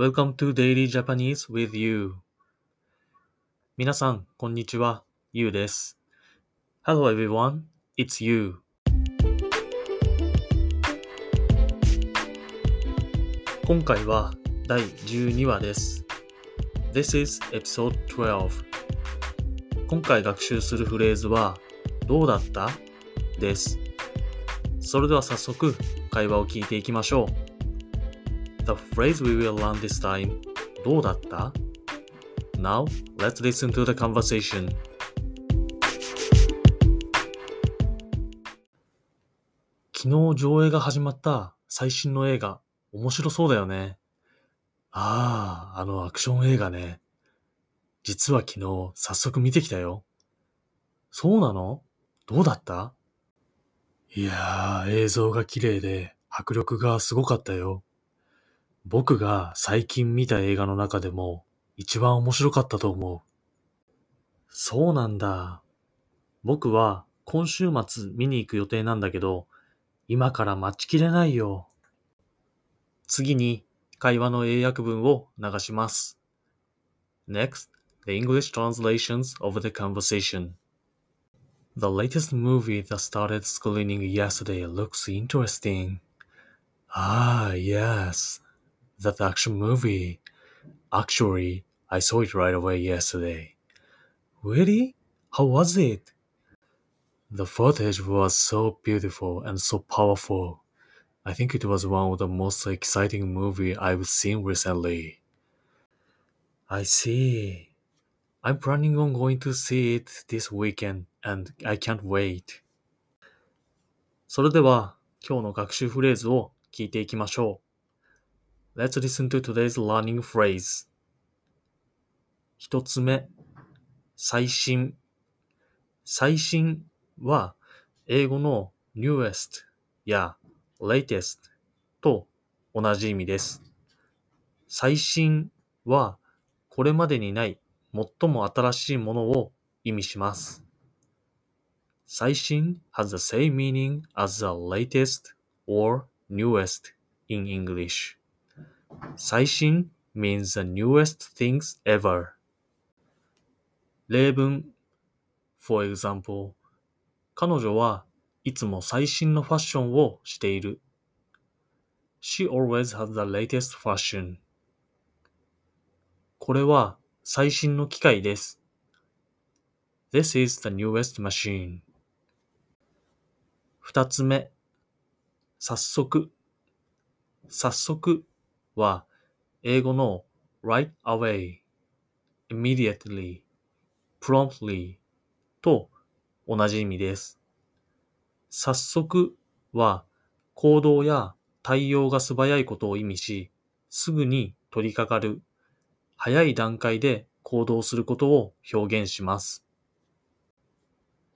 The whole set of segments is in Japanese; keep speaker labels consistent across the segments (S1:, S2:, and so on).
S1: Welcome to Daily Japanese with you. 皆さん、こんにちは。ゆうです。Hello everyone, it's you. 今回は第12話です。This is episode 12. 今回学習するフレーズは、どうだったです。それでは早速、会話を聞いていきましょう。The phrase we will learn this time どうだった？Now, let's listen to the conversation. 昨日上映が始まった最新の映画、面白そうだよね。ああ、あのアクション映画ね。実は昨日早速見てきたよ。そうなの？どうだった？いやー、映像が綺麗で迫力がすごかったよ。僕が最近見た映画の中でも一番面白かったと思う。そうなんだ。僕は今週末見に行く予定なんだけど、今から待ちきれないよ。次に会話の英訳文を流します。Next, the English translations of the conversation. The latest movie that started screening yesterday looks interesting. Ah, yes. That action movie. Actually, I saw it right away yesterday. Really? How was it? The footage was so beautiful and so powerful. I think it was one of the most exciting movie I've seen recently. I see. I'm planning on going to see it this weekend and I can't wait. それでは今日の学習フレーズを聞いていきましょう。 Let's listen to today's learning phrase. 一つ目、最新。最新は英語の newest や latest と同じ意味です。最新はこれまでにない最も新しいものを意味します。最新 has the same meaning as the latest or newest in English. 最新 means the newest things ever. 例文 For example, 彼女はいつも最新のファッションをしている。She always has the latest fashion. これは最新の機械です。This is the newest machine. 二つ目、早速。早速は英語の right away, immediately, promptly と同じ意味です。早速は行動や対応が素早いことを意味し、すぐに取り掛かる、早い段階で行動することを表現します。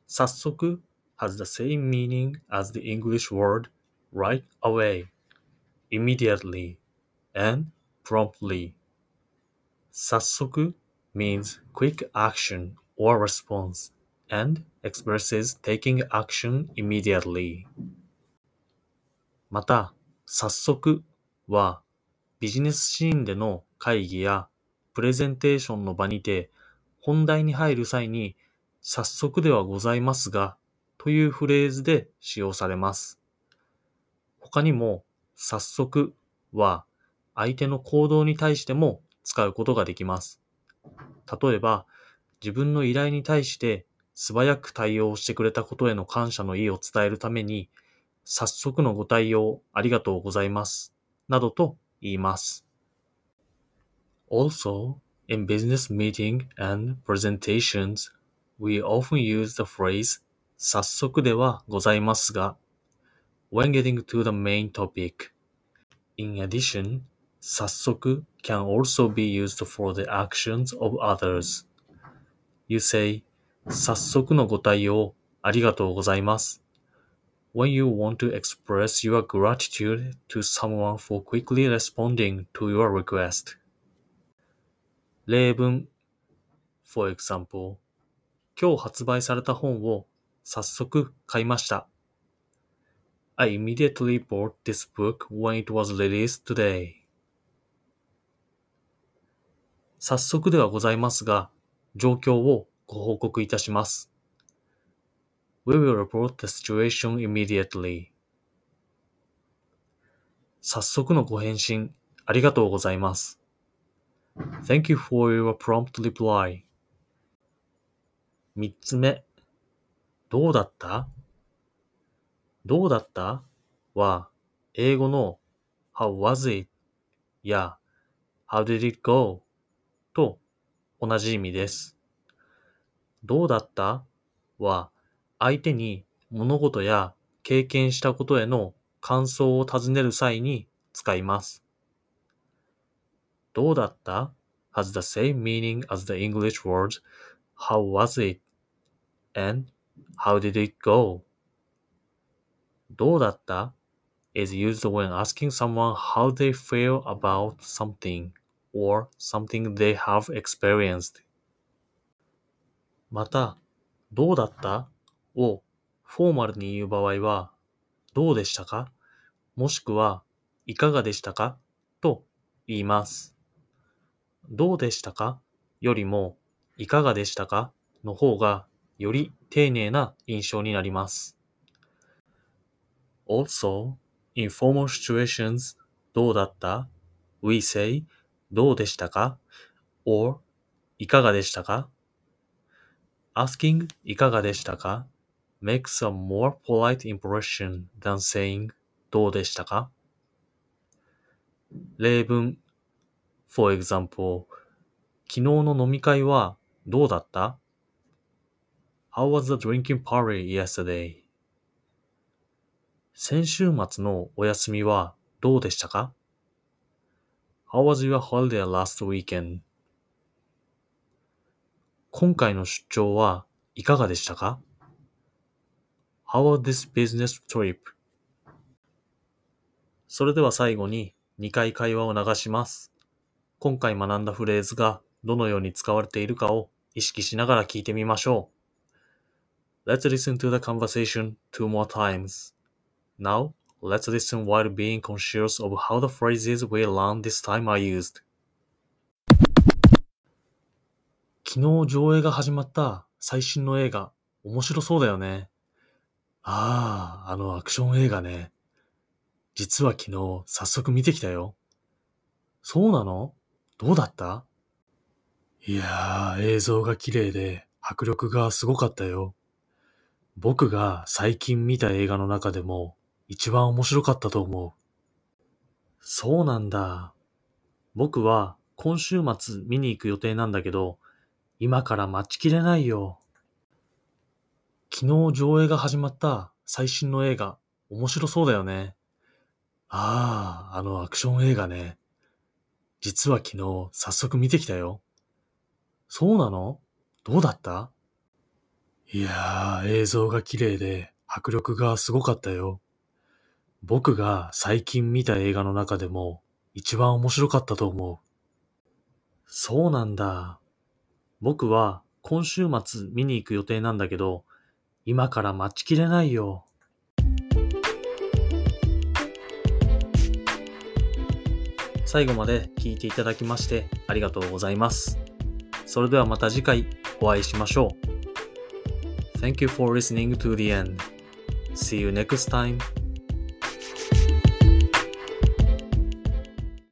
S1: 早速 has the same meaning as the English word right away, immediately, and promptly. 早速 means quick action or response and expresses taking action immediately. また、早速はビジネスシーンでの会議やプレゼンテーションの場にて本題に入る際に早速ではございますがというフレーズで使用されます。他にも早速は相手の行動に対しても使うことができます。例えば、自分の依頼に対して素早く対応してくれたことへの感謝の意を伝えるために、早速のご対応ありがとうございます。などと言います。Also, in business meeting and presentations, we often use the phrase 早速ではございますが when getting to the main topic. In addition, 早速 can also be used for the actions of others. You say 早速のご対応ありがとうございます。When you want to express your gratitude to someone for quickly responding to your request. 例文 For example, 今日発売された本を早速買いました。I immediately bought this book when it was released today. 早速ではございますが、状況をご報告いたします。We will report the situation immediately. 早速のご返信ありがとうございます。Thank you for your prompt reply. 三つ目、どうだったどうだったは、英語の How was it? や How did it go? と同じ意味です。どうだったは、相手に物事や経験したことへの感想を尋ねる際に使います。どうだった has the same meaning as the English words how was it and how did it go? どうだった is used when asking someone how they feel about something or something they have experienced. また、どうだった？をフォーマルに言う場合は、どうでしたか？もしくは、いかがでしたか？と言います。どうでしたか？よりも、いかがでしたか？の方が、より丁寧な印象になります。Also, in formal situations, どうだった ?We say, どうでしたか ?or, いかがでしたか ?asking いかがでしたか makes a more polite impression than saying どうでしたか例文 For example, 昨日の飲み会はどうだった ?How was the drinking party yesterday? 先週末のお休みはどうでしたか ?How was your holiday last weekend? 今回の出張はいかがでしたか How was this business trip? それでは最後に2回会話を流します。今回学んだフレーズがどのように使われているかを意識しながら聞いてみましょう。Let's listen to the conversation two more times. Now, let's listen while being conscious of how the phrases we learned this time are used. 昨日上映が始まった最新の映画、面白そうだよね。ああ、あのアクション映画ね。実は昨日早速見てきたよ。そうなの？どうだった？いやー、映像が綺麗で迫力がすごかったよ。僕が最近見た映画の中でも一番面白かったと思う。そうなんだ。僕は今週末見に行く予定なんだけど、今から待ちきれないよ。昨日上映が始まった最新の映画、面白そうだよね。ああ、あのアクション映画ね。実は昨日早速見てきたよ。そうなの？どうだった？いやー、映像が綺麗で迫力がすごかったよ。僕が最近見た映画の中でも一番面白かったと思う。そうなんだ。僕は今週末見に行く予定なんだけど、今から待ちきれないよ。最後まで聞いていただきましてありがとうございます。それではまた次回お会いしましょう。Thank you for listening to the end. See you next time.